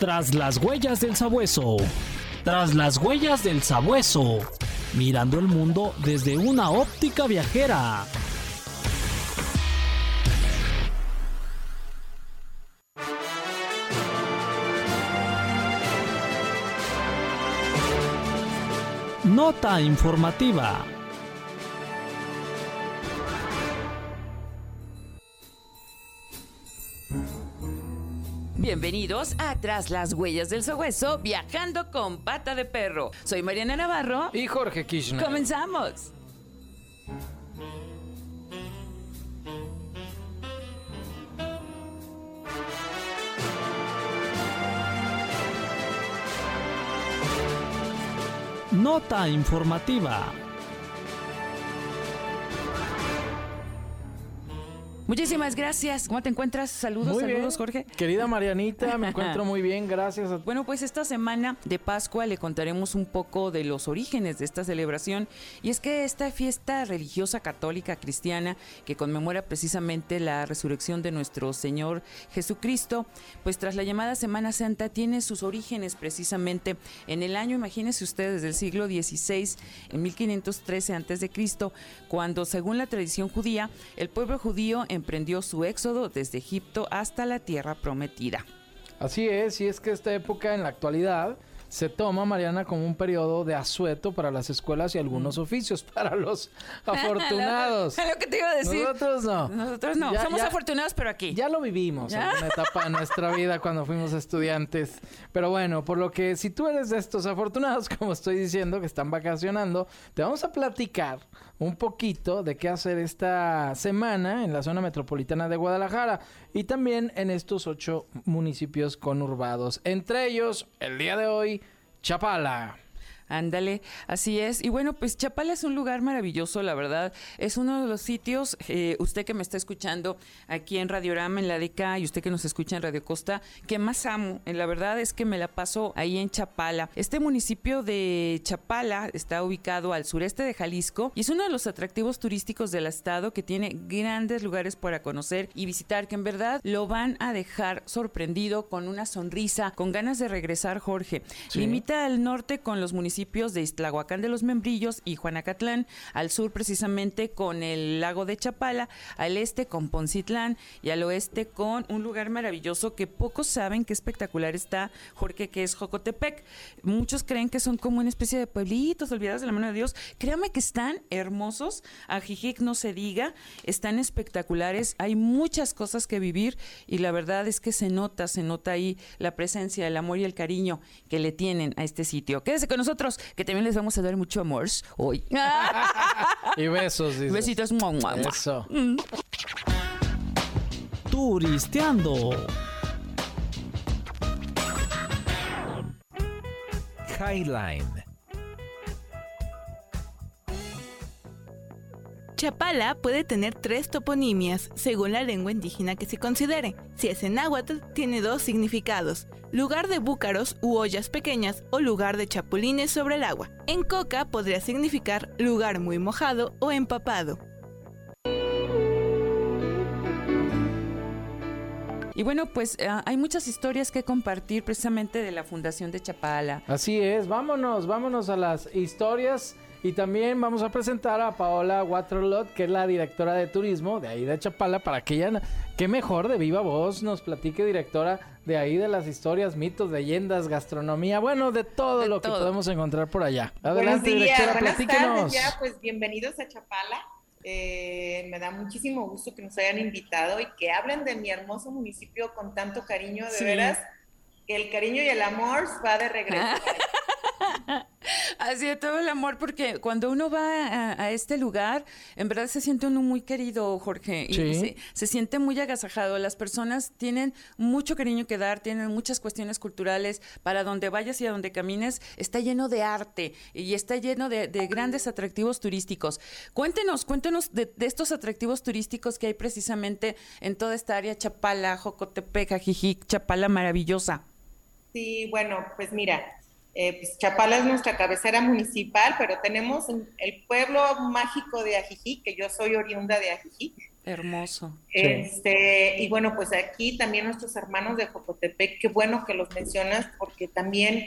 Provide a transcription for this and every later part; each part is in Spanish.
Tras las huellas del sabueso. Tras las huellas del sabueso. Mirando el mundo desde una óptica viajera. Nota informativa. Bienvenidos a Tras las huellas del sabueso, viajando con pata de perro. Soy Mariana Navarro. Y Jorge Kirchner. Comenzamos. Nota informativa. Muchísimas gracias. ¿Cómo te encuentras? Saludos, Muy saludos, bien. Jorge. Querida Marianita, me encuentro muy bien, gracias. A... Bueno, pues esta semana de Pascua le contaremos un poco de los orígenes de esta celebración. Y es que esta fiesta religiosa católica cristiana que conmemora precisamente la resurrección de nuestro Señor Jesucristo, pues tras la llamada Semana Santa tiene sus orígenes precisamente en el año, imagínense ustedes, del siglo XVI, en 1513 a.C., cuando según la tradición judía, el pueblo judío emprendió su éxodo desde Egipto hasta la tierra prometida. Así es, y es que esta época en la actualidad se toma, Mariana, como un periodo de asueto para las escuelas y algunos oficios para los afortunados. lo que te iba a decir. Nosotros no. Nosotros no. Ya- Somos ya- afortunados, pero aquí. Ya lo vivimos en una etapa de nuestra vida cuando fuimos estudiantes. Pero bueno, por lo que si tú eres de estos afortunados, como estoy diciendo, que están vacacionando, te vamos a platicar un poquito de qué hacer esta semana en la zona metropolitana de Guadalajara y también en estos ocho municipios conurbados. Entre ellos, el día de hoy, Chapala. Ándale, así es. Y bueno, pues Chapala es un lugar maravilloso, la verdad. Es uno de los sitios, eh, usted que me está escuchando aquí en Radiorama, en la DK, y usted que nos escucha en Radio Costa, que más amo. Eh, La verdad es que me la paso ahí en Chapala. Este municipio de Chapala está ubicado al sureste de Jalisco y es uno de los atractivos turísticos del estado que tiene grandes lugares para conocer y visitar, que en verdad lo van a dejar sorprendido con una sonrisa, con ganas de regresar, Jorge. Sí. Limita al norte con los municipios de Iztlahuacán de los Membrillos y Juanacatlán, al sur precisamente con el lago de Chapala, al este con Poncitlán y al oeste con un lugar maravilloso que pocos saben qué espectacular está, Jorge, que es Jocotepec. Muchos creen que son como una especie de pueblitos olvidados de la mano de Dios. Créame que están hermosos, a Jijic no se diga, están espectaculares, hay muchas cosas que vivir y la verdad es que se nota, se nota ahí la presencia, el amor y el cariño que le tienen a este sitio. Quédese con nosotros, que también les vamos a dar mucho amor hoy. Y besos, dices. Besitos. mua, mua, mua. Eso. Turisteando. Highline. Chapala puede tener tres toponimias, según la lengua indígena que se considere. Si es en náhuatl, tiene dos significados: lugar de búcaros u ollas pequeñas o lugar de chapulines sobre el agua. En coca podría significar lugar muy mojado o empapado. Y bueno, pues ah, hay muchas historias que compartir precisamente de la Fundación de Chapala. Así es, vámonos, vámonos a las historias y también vamos a presentar a Paola Waterlot, que es la directora de turismo de ahí de Chapala, para que ella, qué mejor de viva voz, nos platique directora de ahí de las historias, mitos, leyendas, gastronomía, bueno, de todo De lo que podemos encontrar por allá. Buenos Adelante, días, directora, buenas platíquenos. tardes ya, pues bienvenidos a Chapala. Eh, me da muchísimo gusto que nos hayan invitado y que hablen de mi hermoso municipio con tanto cariño, de Sí. veras, que el cariño y el amor va de regreso. Así de todo el amor, porque cuando uno va a, a este lugar, en verdad se siente uno muy querido, Jorge, y Sí. se, se siente muy agasajado. Las personas tienen mucho cariño que dar, tienen muchas cuestiones culturales. Para donde vayas y a donde camines, está lleno de arte y está lleno de, de grandes atractivos turísticos. Cuéntenos, cuéntenos de, de estos atractivos turísticos que hay precisamente en toda esta área, Chapala, Jocotepec, Ajijic, Chapala maravillosa. Sí, bueno, pues mira, eh, pues Chapala es nuestra cabecera municipal, pero tenemos en el pueblo mágico de Ajijic, que yo soy oriunda de Ajijic. Hermoso. Este, y bueno, pues aquí también nuestros hermanos de Jocotepec, qué bueno que los mencionas porque también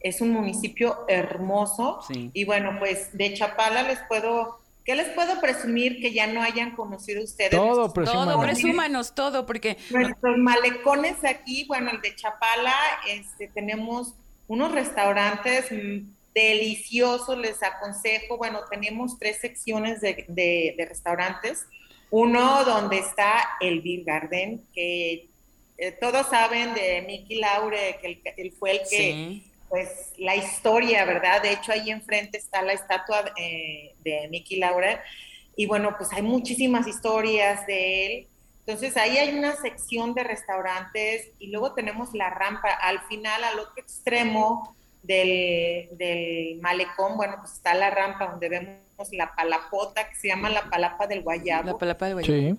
es un municipio hermoso. Sí. Y bueno, pues de Chapala les puedo, ¿qué les puedo presumir que ya no hayan conocido ustedes? Todo, presúmanos. Todo, presúmanos todo, porque Nuestros malecones aquí, bueno, el de Chapala, este, tenemos unos restaurantes mm, deliciosos, les aconsejo, bueno, tenemos tres secciones de, de- de restaurantes. Uno donde está el Beer Garden, que eh, todos saben de Mickey Laure, que él, él fue el que sí. pues la historia, ¿verdad? De hecho, ahí enfrente está la estatua eh, de Mickey Laura. Y bueno, pues hay muchísimas historias de él. Entonces, ahí hay una sección de restaurantes y luego tenemos la rampa. Al final, al otro extremo del, del malecón, bueno, pues está la rampa donde vemos la palapota, que se llama la palapa del Guayabo. La palapa de Guayabo. Sí.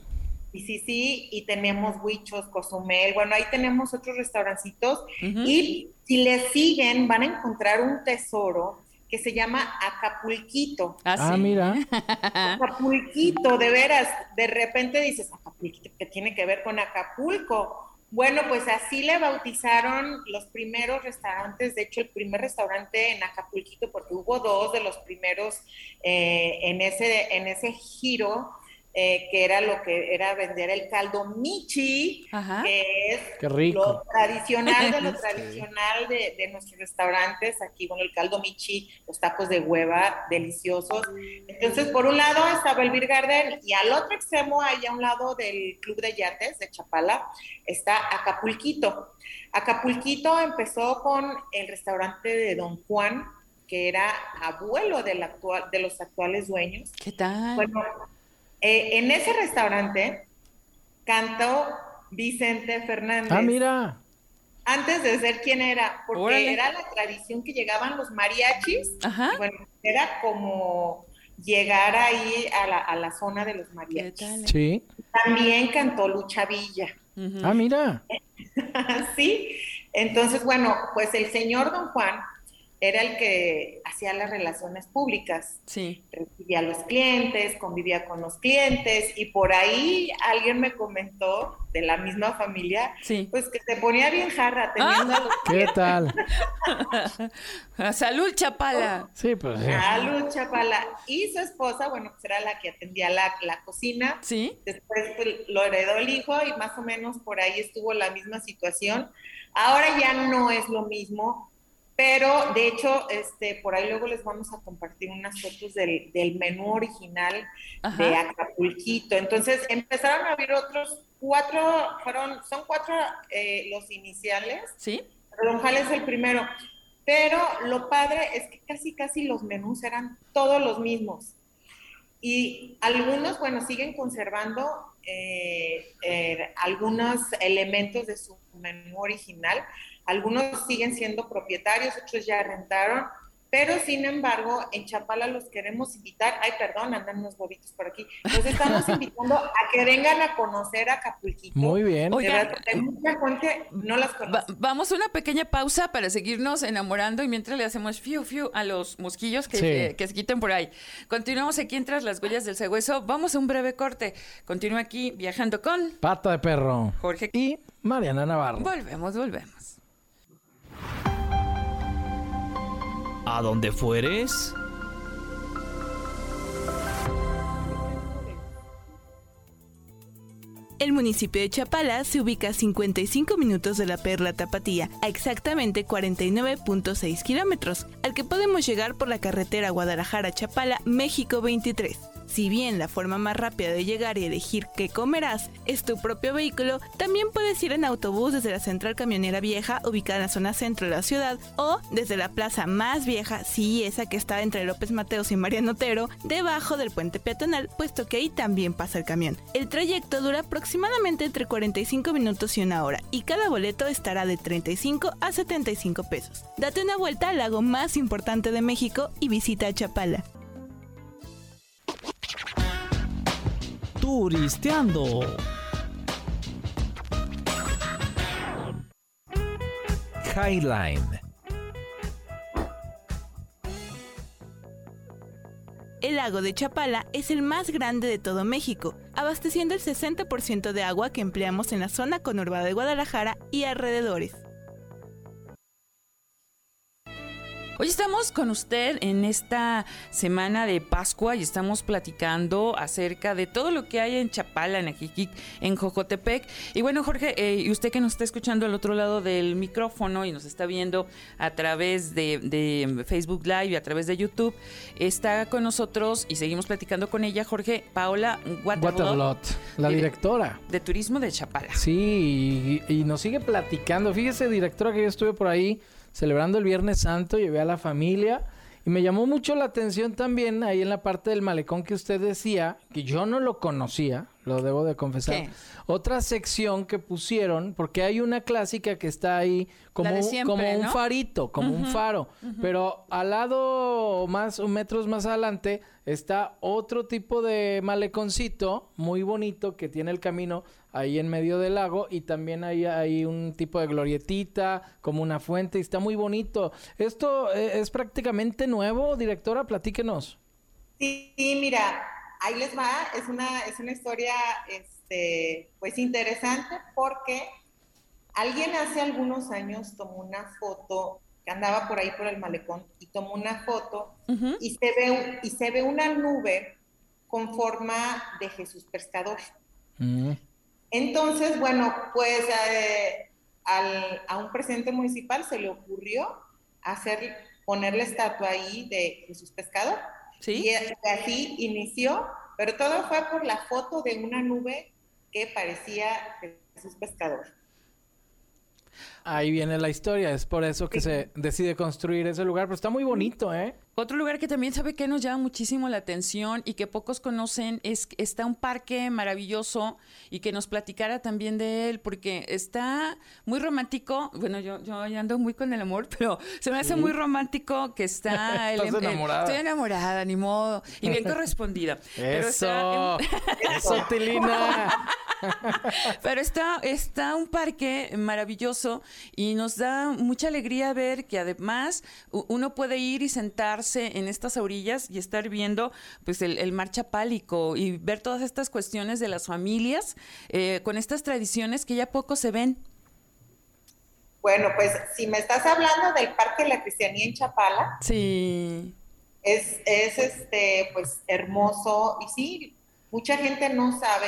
Y sí, sí, y tenemos huichos, cozumel, bueno, ahí tenemos otros restaurancitos y si le siguen van a encontrar un tesoro que se llama Acapulquito. Ah, Ah, mira. Acapulquito, de veras, de repente dices, Acapulquito, ¿qué tiene que ver con Acapulco? Bueno, pues así le bautizaron los primeros restaurantes, de hecho el primer restaurante en Acapulquito, porque hubo dos de los primeros eh, en, ese, en ese giro, eh, que era lo que era vender el caldo michi, Ajá. que es Qué rico. lo tradicional de lo Sí. tradicional de, de nuestros restaurantes. Aquí, bueno, el caldo michi, los tacos de hueva, deliciosos. Entonces, por un lado estaba el Beer Garden y al otro extremo, ahí a un lado del Club de Yates de Chapala, está Acapulquito. Acapulquito empezó con el restaurante de Don Juan, que era abuelo del actual, de los actuales dueños. ¿Qué tal? Bueno, eh, en ese restaurante cantó Vicente Fernández. Ah, mira. Antes de ser quien era, porque Órale. era la tradición que llegaban los mariachis. Ajá. y bueno, era como llegar ahí a la, a la zona de los ¿Qué mariachis. Sí. También cantó Lucha Villa. Ah, mira. sí. Entonces, bueno, pues el señor Don Juan era el que hacía las relaciones públicas. Sí. recibía a los clientes, convivía con los clientes y por ahí alguien me comentó de la misma familia, Sí. pues que se ponía bien jarra teniendo a los ¿Qué tal? Salud, Chapala. Sí, pues sí. a Luz Chapala y su esposa, bueno, pues era la que atendía la, la cocina. Sí. Después pues, lo heredó el hijo y más o menos por ahí estuvo la misma situación. Ahora ya no es lo mismo, pero de hecho, este, por ahí luego les vamos a compartir unas fotos del, del menú original de. Acapulquito. Entonces empezaron a abrir otros cuatro, fueron, son cuatro eh, los iniciales, Sí. pero Don Jal es el primero. Pero lo padre es que casi, casi los menús eran todos los mismos. Y algunos, bueno, siguen conservando eh, eh, algunos elementos de su menú original. Algunos siguen siendo propietarios, otros ya rentaron. Pero sin embargo, en Chapala los queremos invitar. Ay, perdón, andan unos bobitos por aquí. Los estamos invitando a que vengan a conocer Acapulquito. Muy bien. Mucha gente no las Va- conoce. vamos a una pequeña pausa para seguirnos enamorando y mientras le hacemos fiu fiu a los mosquillos que, Sí. que- que se quiten por ahí. Continuamos aquí en Tras las huellas del sagüeso. Vamos a un breve corte. Continúa aquí viajando con Pata de perro. Jorge. Y Mariana Navarro. Volvemos, volvemos. ¿A dónde fueres? El municipio de Chapala se ubica a 55 minutos de la Perla Tapatía, a exactamente 49.6 kilómetros, al que podemos llegar por la carretera Guadalajara-Chapala, México 23. Si bien la forma más rápida de llegar y elegir qué comerás es tu propio vehículo, también puedes ir en autobús desde la central camionera vieja ubicada en la zona centro de la ciudad o desde la plaza más vieja, sí, esa que está entre López Mateos y Mariano Otero, debajo del puente peatonal, puesto que ahí también pasa el camión. El trayecto dura aproximadamente entre 45 minutos y una hora y cada boleto estará de 35 a 75 pesos. Date una vuelta al lago más importante de México y visita Chapala. Turisteando. Highline. El lago de Chapala es el más grande de todo México, abasteciendo el 60% de agua que empleamos en la zona conurbada de Guadalajara y alrededores. Hoy estamos con usted en esta semana de Pascua y estamos platicando acerca de todo lo que hay en Chapala, en Ajijic, en Jojotepec. Y bueno, Jorge, eh, y usted que nos está escuchando al otro lado del micrófono y nos está viendo a través de, Facebook Live y a través de YouTube, está con nosotros y seguimos platicando con ella, Jorge Paola Guatalot, la directora. De Turismo de Chapala. Sí, y, y nos sigue platicando. Fíjese, directora, que yo estuve por ahí celebrando el Viernes Santo, llevé a la familia y me llamó mucho la atención también ahí en la parte del malecón que usted decía, que yo no lo conocía, lo debo de confesar. Otra sección que pusieron, porque hay una clásica que está ahí como, como un farito, como un faro, pero al lado más metros más adelante está otro tipo de maleconcito muy bonito que tiene el camino ahí en medio del lago y también hay, hay un tipo de glorietita, como una fuente, y está muy bonito. ¿Esto eh, es prácticamente nuevo, directora? Platíquenos. Sí, mira, ahí les va, es una, es una historia este, pues interesante porque alguien hace algunos años tomó una foto que andaba por ahí por el malecón y tomó una foto y, se ve, y se ve una nube con forma de Jesús pescador. Mm. Entonces, bueno, pues eh, a un presidente municipal se le ocurrió hacer, poner la estatua ahí de Jesús Pescador. ¿Sí? Y así inició, pero todo fue por la foto de una nube que parecía Jesús Pescador. Ahí viene la historia, es por eso que se decide construir ese lugar, pero está muy bonito, ¿eh? Otro lugar que también sabe que nos llama muchísimo la atención y que pocos conocen es que está un parque maravilloso y que nos platicara también de él porque está muy romántico. Bueno, yo, yo ando muy con el amor, pero se me hace muy romántico que está el, em, enamorada? estoy enamorada, ni modo, y bien correspondida. Eso, eso, Tilina. Pero está, está un parque maravilloso y nos da mucha alegría ver que además uno puede ir y sentarse en estas orillas y estar viendo pues el, mar chapálico y ver todas estas cuestiones de las familias eh, con estas tradiciones que ya poco se ven. Bueno, pues si me estás hablando del Parque de la Cristianía en Chapala. Sí. Es, es este, pues hermoso y sí, mucha gente no sabe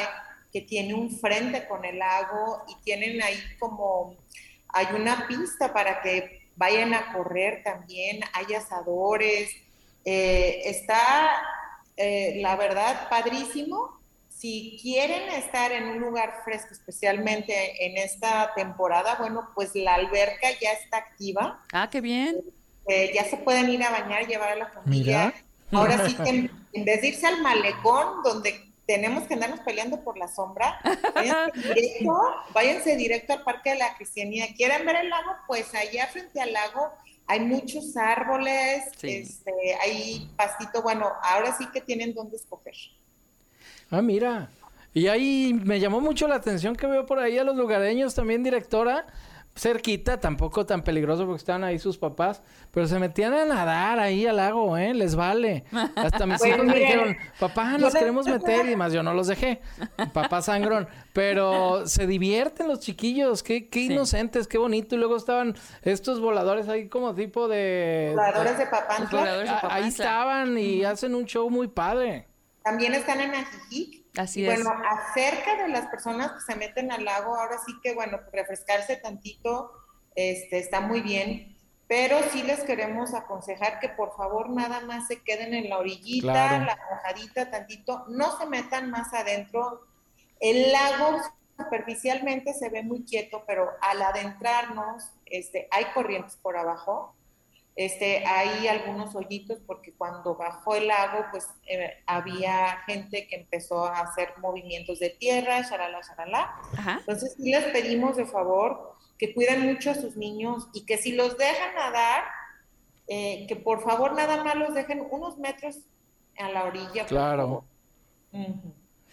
que tiene un frente con el lago y tienen ahí como, hay una pista para que vayan a correr también, hay asadores, eh, está, eh, la verdad, padrísimo. Si quieren estar en un lugar fresco, especialmente en esta temporada, bueno, pues la alberca ya está activa. Ah, qué bien. Eh, ya se pueden ir a bañar, llevar a la familia. Ahora sí que en, en vez de irse al malecón, donde tenemos que andarnos peleando por la sombra. Váyanse directo, al Parque de la Cristianía. ¿Quieren ver el lago? Pues allá frente al lago hay muchos árboles, este, hay pastito. Bueno, ahora sí que tienen dónde escoger. Ah, mira. Y ahí me llamó mucho la atención que veo por ahí a los lugareños también, directora cerquita, tampoco tan peligroso porque estaban ahí sus papás, pero se metían a nadar ahí al lago, ¿eh? Les vale. Hasta mis hijos me dijeron, papá, nos queremos meter y más yo no los dejé. Papá sangrón. Pero se divierten los chiquillos, qué, qué inocentes, qué bonito. Y luego estaban estos voladores ahí como tipo de... Voladores de papá. Ahí estaban y hacen un show muy padre. También están en Ajijic Así bueno, acerca de las personas que se meten al lago, ahora sí que, bueno, refrescarse tantito este, está muy bien, pero sí les queremos aconsejar que por favor nada más se queden en la orillita, la mojadita tantito, no se metan más adentro. El lago superficialmente se ve muy quieto, pero al adentrarnos, este, hay corrientes por abajo este, hay algunos hoyitos porque cuando bajó el lago, pues eh, había gente que empezó a hacer movimientos de tierra, shalala, shalala. Entonces sí les pedimos de favor que cuiden mucho a sus niños y que si los dejan nadar, eh, que por favor nada más los dejen unos metros a la orilla. Claro.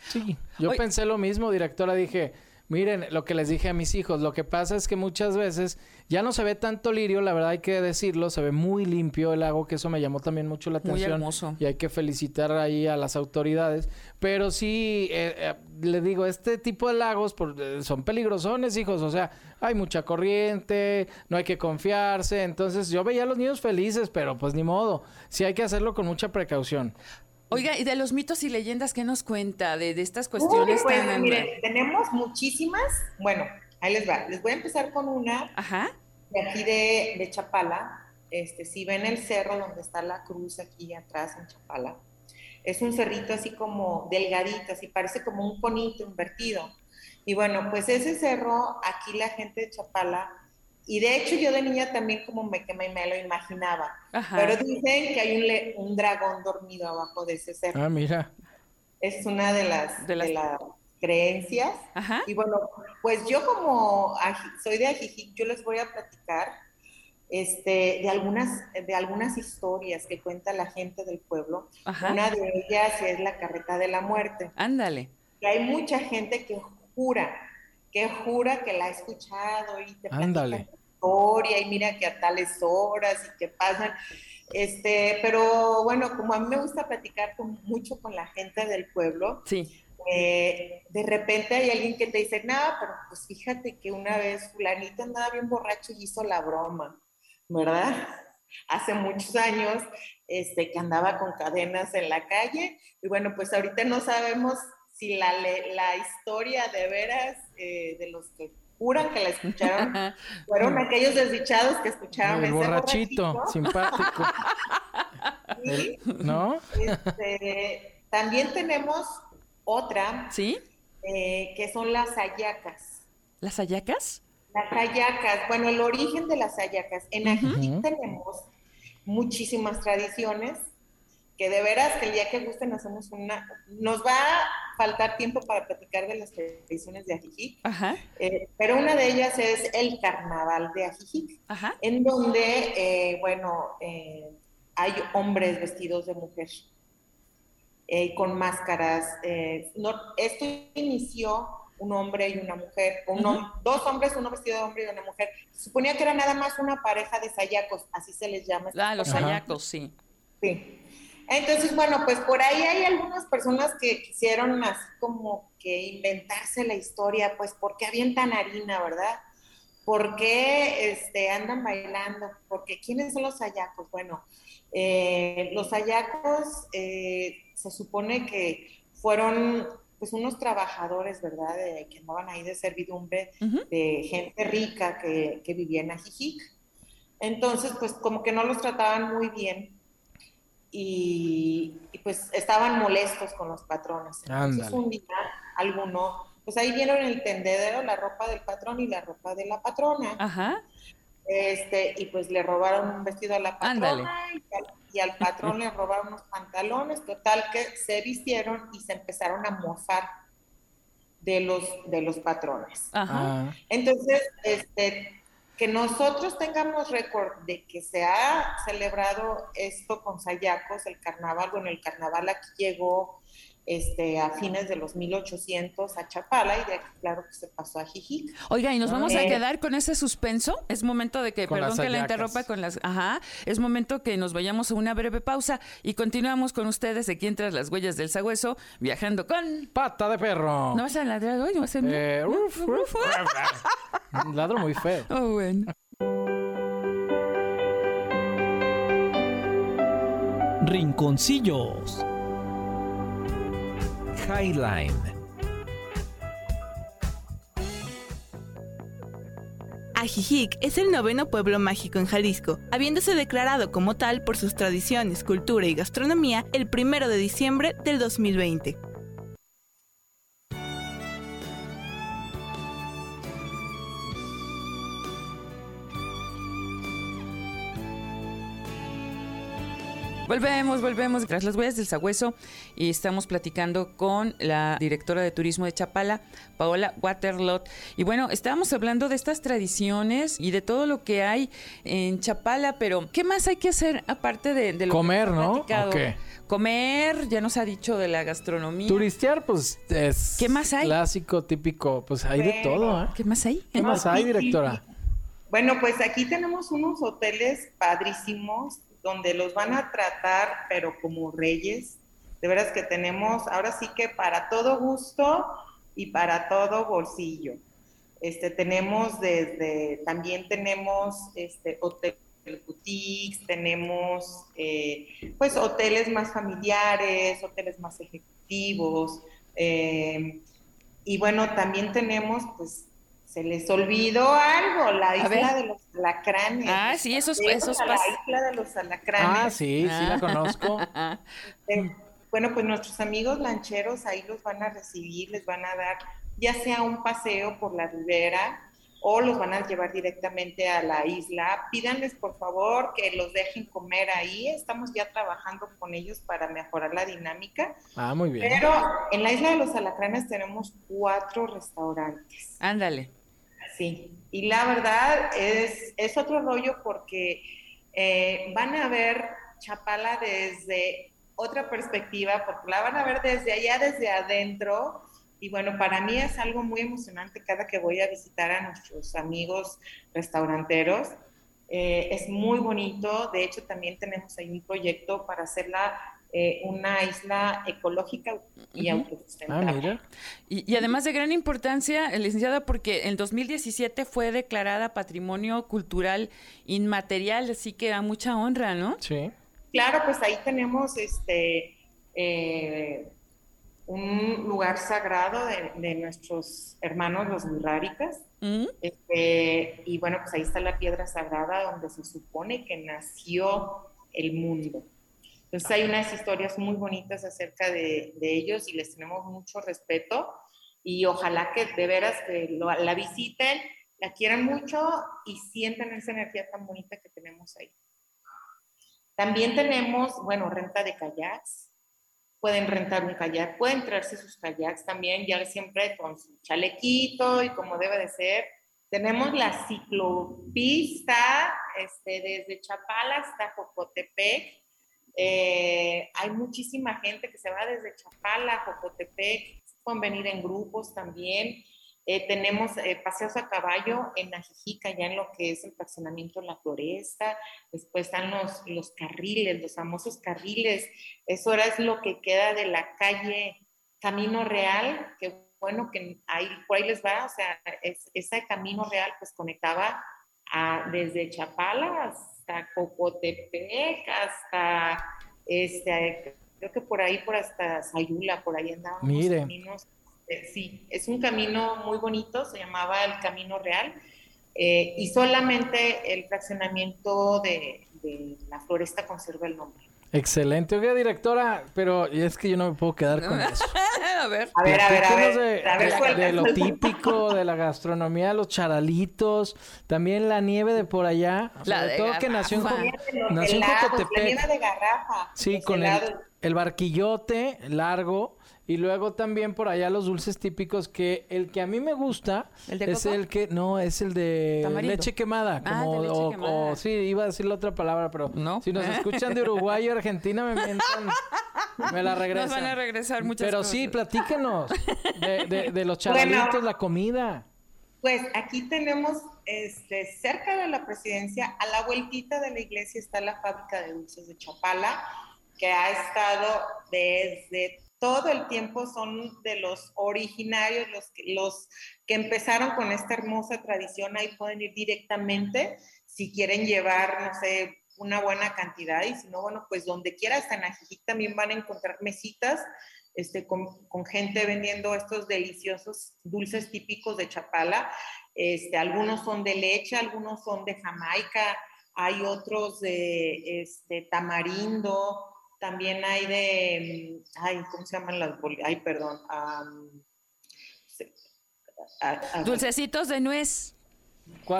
Sí, yo pensé lo mismo, directora, dije, Miren, lo que les dije a mis hijos, lo que pasa es que muchas veces ya no se ve tanto lirio, la verdad hay que decirlo, se ve muy limpio el lago, que eso me llamó también mucho la Muy atención. hermoso. Y hay que felicitar ahí a las autoridades. Pero sí, eh, eh, le digo, este tipo de lagos por- eh, son peligrosones, hijos. O sea, hay mucha corriente, no hay que confiarse. Entonces, yo veía a los niños felices, pero pues ni modo. Sí hay que hacerlo con mucha precaución. Oiga, y de los mitos y leyendas, ¿qué nos cuenta de, de estas Uy, cuestiones pues, tan... miren, tenemos muchísimas. Bueno, ahí les va. Les voy a empezar con una Ajá, de aquí de, de Chapala. Este, si ven el cerro donde está la cruz aquí atrás en Chapala, es un cerrito así como delgadito, así parece como un conito invertido. Y bueno, pues ese cerro, aquí la gente de Chapala, y de hecho yo de niña también como me, que me, me lo imaginaba, ajá. pero dicen que hay un, le- un dragón dormido abajo de ese cerro. Ah, mira. Es una de las, De de las- las creencias. Ajá, Y bueno, pues yo como soy de Ajijic, yo les voy a platicar este, de, algunas, de algunas historias que cuenta la gente del pueblo. ajá. Una de ellas es la carreta de la muerte. Ándale. Y hay mucha gente que jura, que jura que la ha escuchado y te Ándale. la historia y mira que a tales horas y que pasan. Este, pero bueno, como a mí me gusta platicar con- mucho con la gente del pueblo, Sí. eh, de repente hay alguien que te dice, no, pero pues fíjate que una vez fulanito andaba bien borracho y hizo la broma, ¿verdad? Hace muchos años, este, que andaba con cadenas en la calle, y bueno, pues ahorita no sabemos si la, le- la historia de veras eh, de los que juran que la escucharon fueron aquellos desdichados que escucharon El ese borrachito, borrachito, simpático. y, ¿No? este, también tenemos otra ¿Sí? eh, que son las ayacas. ¿Las ayacas? Las ayacas, bueno, el origen de las ayacas. En Ujú. tenemos muchísimas tradiciones que de veras que el día que gusten hacemos una... Nos va a faltar tiempo para platicar de las tradiciones de Ajijic, Ajá, eh, pero una de ellas es el carnaval de Ajijic, ajá. en donde, eh, bueno, eh, hay hombres vestidos de mujer. eh, con máscaras. eh, no, esto inició un hombre y una mujer, un hom- dos hombres, uno vestido de hombre y una mujer. Se suponía que era nada más una pareja de sayacos, así se les llama. Ah, los Ajá. ayacos, sí. Sí. Entonces, bueno, pues por ahí hay algunas personas que quisieron así como que inventarse la historia, pues ¿por qué avientan harina, verdad? ¿Por qué este, andan bailando? Porque ¿quiénes son los ayacos? Bueno, eh, los ayacos eh, se supone que fueron pues unos trabajadores, ¿verdad? De- que andaban ahí de servidumbre, de gente rica que, que vivía en Ajijic. Entonces, pues como que no los trataban muy bien y, y, pues estaban molestos con los patrones. Entonces Ándale. un día alguno, pues ahí vieron el tendedero, la ropa del patrón y la ropa de la patrona. Ajá. Este, y pues le robaron un vestido a la patrona y al, y al patrón le robaron unos pantalones, total que se vistieron y se empezaron a mofar de los, de los patrones. Ajá. Ah, Entonces, este, que nosotros tengamos récord de que se ha celebrado esto con sayacos, el carnaval, bueno, el carnaval aquí llegó este, a fines de los 1800 a Chapala y de aquí, claro, que se pasó a Jijic. Oiga, y nos vamos a quedar con ese suspenso. Es momento de que, perdón que la interrumpa con las. Ajá. Es momento que nos vayamos a una breve pausa y continuamos con ustedes aquí entre las huellas del sagüeso, viajando con. pata de perro. ¿No vas a ladrar hoy? ¿No vas a Eh, uf, ladro muy feo. Oh, bueno. Rinconcillos. Highline. Ajijic es el noveno pueblo mágico en Jalisco, habiéndose declarado como tal por sus tradiciones, cultura y gastronomía el primero de diciembre del 2020. Volvemos, volvemos tras las huellas del sagüeso y estamos platicando con la directora de turismo de Chapala, Paola Waterlot. Y bueno, estábamos hablando de estas tradiciones y de todo lo que hay en Chapala, pero ¿qué más hay que hacer aparte de, de lo Comer, que ¿no? platicado? ¿O qué? Comer, ya nos ha dicho de la gastronomía. Turistear, pues es. ¿Qué más hay? Clásico, típico. Pues hay de todo, ¿eh? ¿Qué más hay? ¿Qué más hay, directora? Bueno, pues aquí tenemos unos hoteles padrísimos donde los van a tratar, pero como reyes. De veras que tenemos, ahora sí que para todo gusto y para todo bolsillo. Este, tenemos desde, también tenemos este, hoteles boutiques, tenemos eh, pues hoteles más familiares, hoteles más ejecutivos. eh, y bueno, también tenemos pues se les olvidó algo, la A isla ver. de los alacranes. Ah, sí, esos- esos la isla de los alacranes. Ah, sí, sí la Ah. conozco. Eh, bueno, pues nuestros amigos lancheros ahí los van a recibir, les van a dar ya sea un paseo por la ribera o los van a llevar directamente a la isla. Pídanles por favor que los dejen comer ahí. Estamos ya trabajando con ellos para mejorar la dinámica. Ah, muy bien. Pero en la isla de los alacranes tenemos cuatro restaurantes. Ándale. Sí, y la verdad es, es otro rollo porque eh, van a ver Chapala desde otra perspectiva, porque la van a ver desde allá, desde adentro. Y bueno, para mí es algo muy emocionante cada que voy a visitar a nuestros amigos restauranteros. Eh, es muy bonito, de hecho también tenemos ahí un proyecto para hacerla eh, una isla ecológica y. Ah, autosustentable. mira. Y, y además de gran importancia, licenciada, porque en 2017 fue declarada Patrimonio Cultural Inmaterial, así que a mucha honra, ¿no? Sí. Claro, pues ahí tenemos este eh, un lugar sagrado de, de nuestros hermanos los Murráricas. ¿Mm? Este, y bueno, pues ahí está la piedra sagrada donde se supone que nació el mundo. Entonces hay unas historias muy bonitas acerca de, ellos y les tenemos mucho respeto y ojalá que de veras lo- la visiten, la quieran mucho y sientan esa energía tan bonita que tenemos ahí. También tenemos, bueno, renta de kayaks. Pueden rentar un kayak, pueden traerse sus kayaks también, ya siempre con su chalequito y como debe de ser. Tenemos la ciclopista este, desde Chapala hasta Jocotepec. Eh, hay muchísima gente que se va desde Chapala Jocotepec, pueden venir en grupos también. Eh, tenemos eh, paseos a caballo en Ajijica, ya en lo que es el fraccionamiento La Floresta. Después están los, los carriles, los famosos carriles. Eso ahora es lo que queda de la calle Camino Real, que bueno que ahí, por ahí les va, o sea, es- ese Camino Real pues conectaba a- desde Chapala hasta Cocotepec, hasta, este, creo que por ahí, por hasta Sayula, por ahí andábamos. Mire. caminos. Eh, sí, es un camino muy bonito, se llamaba el Camino Real, eh, y solamente el fraccionamiento de, de la floresta conserva el nombre. Excelente. Oiga, directora, pero es que yo no me puedo quedar con eso. a ver. A ver, a ver, a ver, de, a ver, de- lo típico de la gastronomía, los charalitos, también la nieve de por allá, La sobre de todo que nació en, Los nació en helados, la Jocotepec. nieve de garrafa. Sí, con el, el barquillote largo y luego también por allá los dulces típicos que el que a mí me gusta ¿El de es coco? el que no es el de Tamarindo. leche quemada Ah, como de leche o- quemada. o- sí iba a decir la otra palabra pero No. si nos escuchan de Uruguay o Argentina me mientan me la regresan Nos van a regresar muchas pero cosas. sí platíquenos de, de- de los charalitos Bueno. la comida Pues aquí tenemos, este, cerca de la presidencia, a la vueltita de la iglesia está la fábrica de dulces de Chapala, que ha estado desde todo el tiempo, son de los originarios, los los que empezaron con esta hermosa tradición, ahí pueden ir directamente si quieren llevar, no sé, una buena cantidad y si no, bueno, pues donde quiera, hasta en Ajijic también van a encontrar mesitas este, con, con gente vendiendo estos deliciosos dulces típicos de Chapala. Este, algunos son de leche, algunos son de Jamaica, hay otros de este, tamarindo, también hay de, mm, ay, ¿cómo se llaman las boli- Ay, perdón. a- a- Dulcecitos de nuez.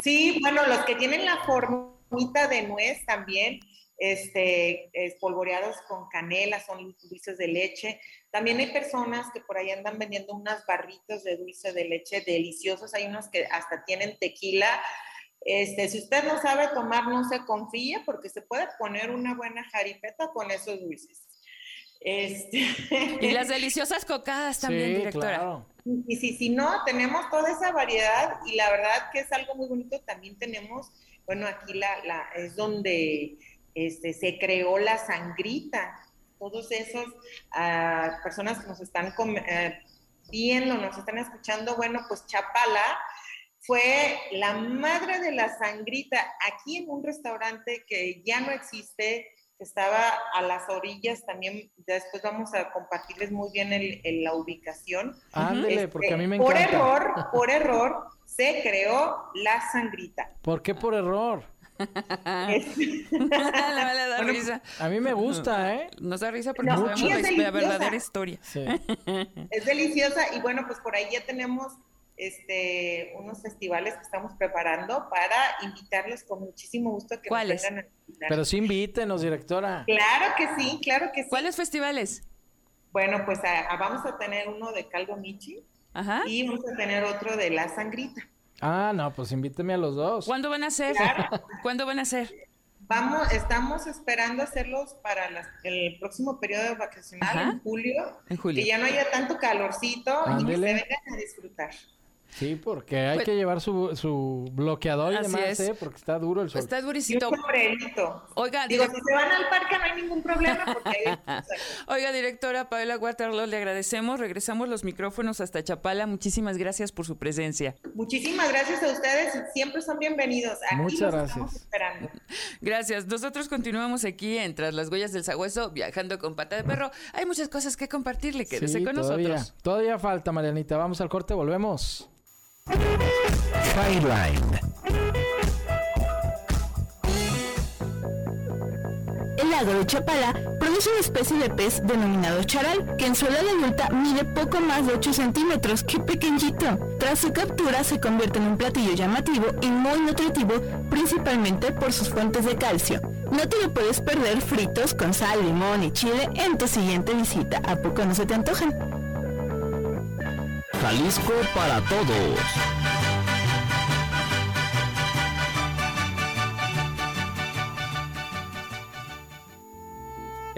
Sí, bueno, los que tienen la formita de nuez también. este, espolvoreados con canela, son dulces de leche. También hay personas que por ahí andan vendiendo unas barritos de dulce de leche deliciosos. Hay unos que hasta tienen tequila. Este, si usted no sabe tomar, no se confíe porque se puede poner una buena jaripeta con esos dulces. Este... Y las deliciosas cocadas también, directora. Y si, si no, tenemos toda esa variedad y la verdad que es algo muy bonito. También tenemos, bueno, aquí la, la es donde este, se creó la sangrita. Todos esos uh, personas que nos están uh, viendo, nos están escuchando, bueno, pues Chapala fue la madre de la sangrita aquí en un restaurante que ya no existe, que estaba a las orillas también. Después vamos a compartirles muy bien el, la ubicación. Ándele, porque a mí me encanta. Por error, por error, se creó la sangrita. ¿Por qué por error? da risa. A mí me gusta, ¿eh? Nos da risa porque no, sabemos la, verdadera historia. Es deliciosa y bueno, pues por ahí ya tenemos este, unos festivales que estamos preparando para invitarlos con muchísimo gusto que ¿Cuáles? Pero sí invítenos, directora. Claro que sí, claro que sí. ¿Cuáles festivales? Bueno, pues vamos a tener uno de Calvo Michi Ajá. y vamos a tener otro de La Sangrita. Ah, no, pues invíteme a los dos. ¿Cuándo van a ser? ¿Cuándo van a ser? Vamos, estamos esperando hacerlos para el próximo periodo vacacional en julio, en julio, que ya no haya tanto calorcito y que se vengan a disfrutar. Sí, porque hay pues que llevar su, su bloqueador y demás, ¿eh? Porque está duro el sol. Está durísimo. Oiga, digo, si se van al parque no hay ningún problema porque Oiga, directora Paola Waterloo, le agradecemos. Regresamos los micrófonos hasta Chapala. Muchísimas gracias por su presencia. Muchísimas gracias a ustedes. Siempre son bienvenidos. Aquí Muchas gracias. esperando. Gracias. Nosotros continuamos aquí en Tras las Huellas del Sagüeso, viajando con pata de perro. Hay muchas cosas que compartirle. Quédese con nosotros. Todavía falta, Marianita. Vamos al corte, volvemos. Highline. El lago de Chapala produce una especie de pez denominado charal, que en su edad adulta mide poco más de 8 centímetros, ¡qué pequeñito! Tras su captura se convierte en un platillo llamativo y muy nutritivo, principalmente por sus fuentes de calcio. No te lo puedes perder fritos con sal, limón y chile en tu siguiente visita, ¿a poco no se te antojan? Jalisco para todos.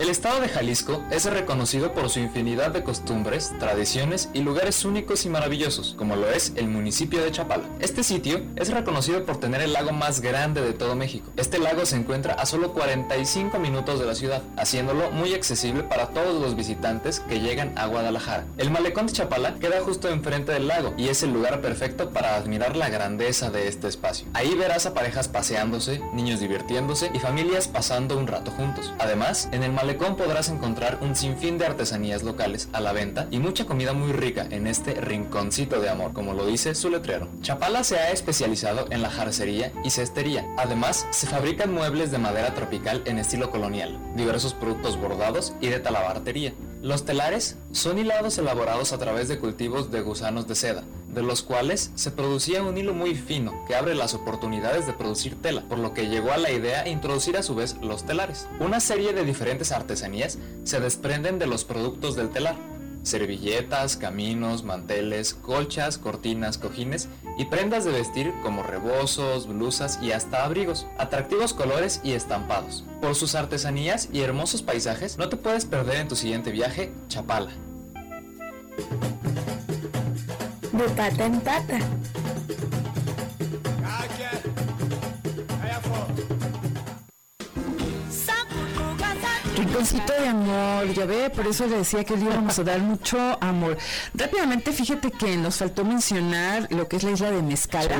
El estado de Jalisco es reconocido por su infinidad de costumbres, tradiciones y lugares únicos y maravillosos, como lo es el municipio de Chapala. Este sitio es reconocido por tener el lago más grande de todo México. Este lago se encuentra a solo 45 minutos de la ciudad, haciéndolo muy accesible para todos los visitantes que llegan a Guadalajara. El malecón de Chapala queda justo enfrente del lago y es el lugar perfecto para admirar la grandeza de este espacio. Ahí verás a parejas paseándose, niños divirtiéndose y familias pasando un rato juntos. Además, en el malecón podrás encontrar un sinfín de artesanías locales a la venta y mucha comida muy rica en este rinconcito de amor, como lo dice su letrero. Chapala se ha especializado en la jarcería y cestería. Además, se fabrican muebles de madera tropical en estilo colonial, diversos productos bordados y de talabartería. Los telares son hilados elaborados a través de cultivos de gusanos de seda, de los cuales se producía un hilo muy fino que abre las oportunidades de producir tela, por lo que llegó a la idea introducir a su vez los telares. Una serie de diferentes artesanías se desprenden de los productos del telar, servilletas, caminos, manteles, colchas, cortinas, cojines y prendas de vestir como rebozos, blusas y hasta abrigos, atractivos colores y estampados. Por sus artesanías y hermosos paisajes, no te puedes perder en tu siguiente viaje Chapala. De pata en pata. Rinconcito de amor, ya ve, por eso le decía que le íbamos a dar mucho amor. Rápidamente, fíjate que nos faltó mencionar lo que es la isla de Mezcala.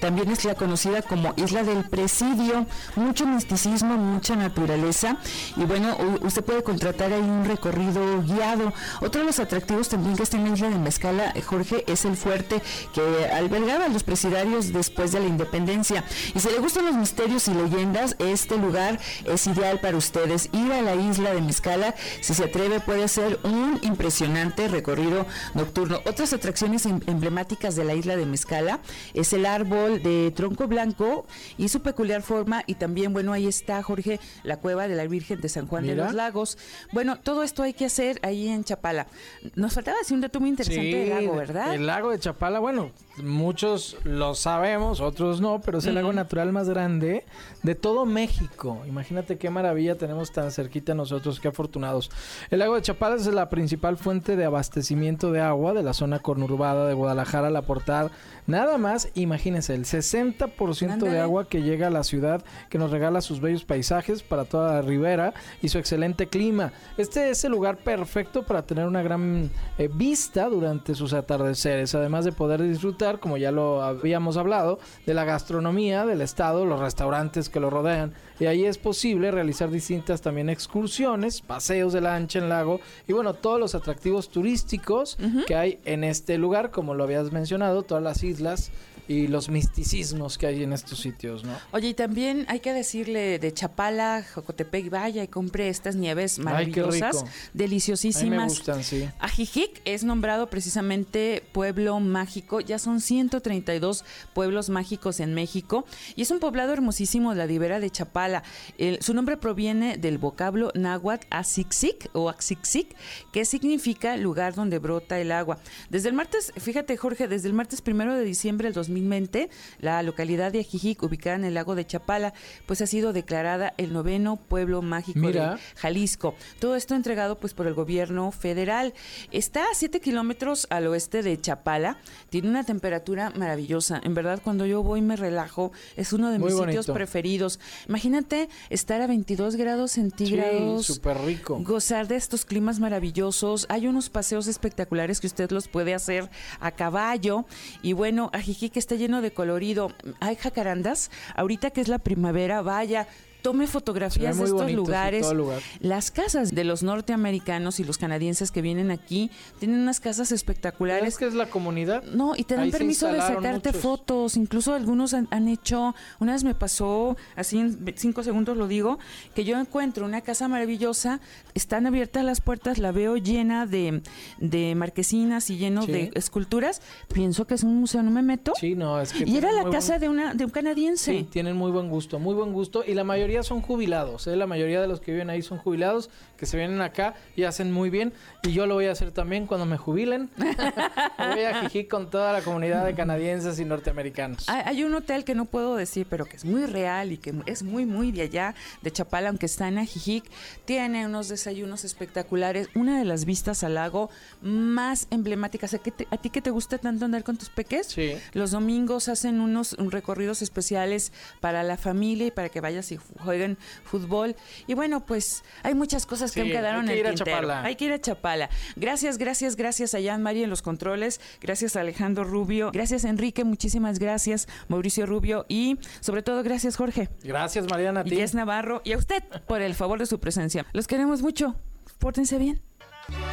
También es la conocida como Isla del Presidio. Mucho misticismo, mucha naturaleza. Y bueno, usted puede contratar ahí un recorrido guiado. Otro de los atractivos también que está en la isla de Mezcala, eh, Jorge, es el fuerte que albergaba a los presidarios después de la independencia. Y si le gustan los misterios y leyendas, este lugar es ideal para ustedes. Ir a la isla isla de Mezcala. Si se atreve puede hacer un impresionante recorrido nocturno. Otras atracciones em- emblemáticas de la isla de Mezcala es el árbol de tronco blanco y su peculiar forma y también, bueno, ahí está Jorge, la cueva de la Virgen de San Juan de los Lagos. Bueno, todo esto hay que hacer ahí en Chapala. Nos faltaba así un dato muy interesante del lago, ¿verdad? El lago de Chapala, bueno, muchos lo sabemos, otros no, pero es el lago natural más grande de todo México. Imagínate qué maravilla tenemos tan cerquita nosotros, qué afortunados. El lago de Chapala es la principal fuente de abastecimiento de agua de la zona conurbada de Guadalajara al aportar nada más, imagínense, el 60% de Ándale. agua que llega a la ciudad que nos regala sus bellos paisajes para toda la ribera y su excelente clima. Este es el lugar perfecto para tener una gran eh, vista durante sus atardeceres, además de poder disfrutar, como ya lo habíamos hablado, de la gastronomía del estado, los restaurantes que lo rodean. Y ahí es posible realizar distintas también excursiones, paseos de lancha en lago y bueno, todos los atractivos turísticos que hay en este lugar, como lo habías mencionado, todas las islas islas y los misticismos que hay en estos sitios, ¿no? Oye, y también hay que decirle de Chapala, Jocotepec, vaya y compre estas nieves Ay, maravillosas, rico. A mí me deliciosísimas. gustan, sí. Ajijic es nombrado precisamente pueblo mágico, ya son 132 pueblos mágicos en México y es un poblado hermosísimo de la ribera de Chapala. El- su nombre proviene del vocablo náhuatl axixic o axixic, que significa lugar donde brota el agua. Desde el martes, fíjate Jorge, desde el martes primero de diciembre del 2020, la localidad de Ajijic, ubicada en el lago de Chapala, pues ha sido declarada el noveno pueblo mágico Mira. de Jalisco. Todo esto entregado pues por el gobierno federal. Está a 7 kilómetros al oeste de Chapala. Tiene una temperatura maravillosa. En verdad, cuando yo voy me relajo. Es uno de Muy mis sitios preferidos. Imagínate estar a 22 grados centígrados. Sí, súper rico. Gozar de estos climas maravillosos. Hay unos paseos espectaculares que usted los puede hacer a caballo. Y bueno, Ajijic está lleno de colorido. Hay jacarandas. Ahorita que es la primavera, vaya. Tome fotografías de estos lugares. lugar. Las casas de los norteamericanos y los canadienses que vienen aquí tienen unas casas espectaculares. ¿Sabes qué es la comunidad? No, y te dan Ahí permiso de sacarte muchos. fotos. Incluso algunos han, han hecho, una vez me pasó, así en cinco segundos lo digo, que yo encuentro una casa maravillosa, están abiertas las puertas, la veo llena de, de marquesinas y lleno Sí. de esculturas. Pienso que es un museo, no me meto. Sí, no, es que y era la casa de, una, de un canadiense. Sí, tienen muy buen gusto, muy buen gusto. Y la mayoría son jubilados, ¿eh? La mayoría de los que viven ahí son jubilados, que se vienen acá y hacen muy bien. Y yo lo voy a hacer también cuando me jubilen. Me voy a Jijic con toda la comunidad de canadienses y norteamericanos. Hay, hay un hotel que no puedo decir, pero que es muy real y que es muy, muy de allá, de Chapala, aunque está en Ajijic. Tiene unos desayunos espectaculares, una de las vistas al lago más emblemáticas. ¿A, qué te- a ti que te gusta tanto andar con tus peques? Sí. Los domingos hacen unos recorridos especiales para la familia y para que vayas y jueguen fútbol. Y bueno, pues hay muchas cosas que Sí, aún quedaron hay que en ir a el tintero. Chapala. Hay que ir a Chapala. Gracias, gracias, gracias a Jan Mari en los controles. Gracias a Alejandro Rubio. Gracias Enrique, muchísimas gracias Mauricio Rubio y sobre todo gracias Jorge Gracias, Mariana, a y ti. Jess Navarro y a usted por el favor de su presencia. Los queremos mucho. Pórtense bien.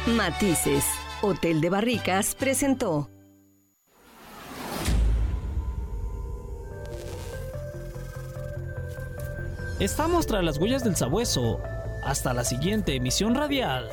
Matices. Hotel de Barricas presentó. Estamos tras las huellas del sabueso. Hasta la siguiente emisión radial.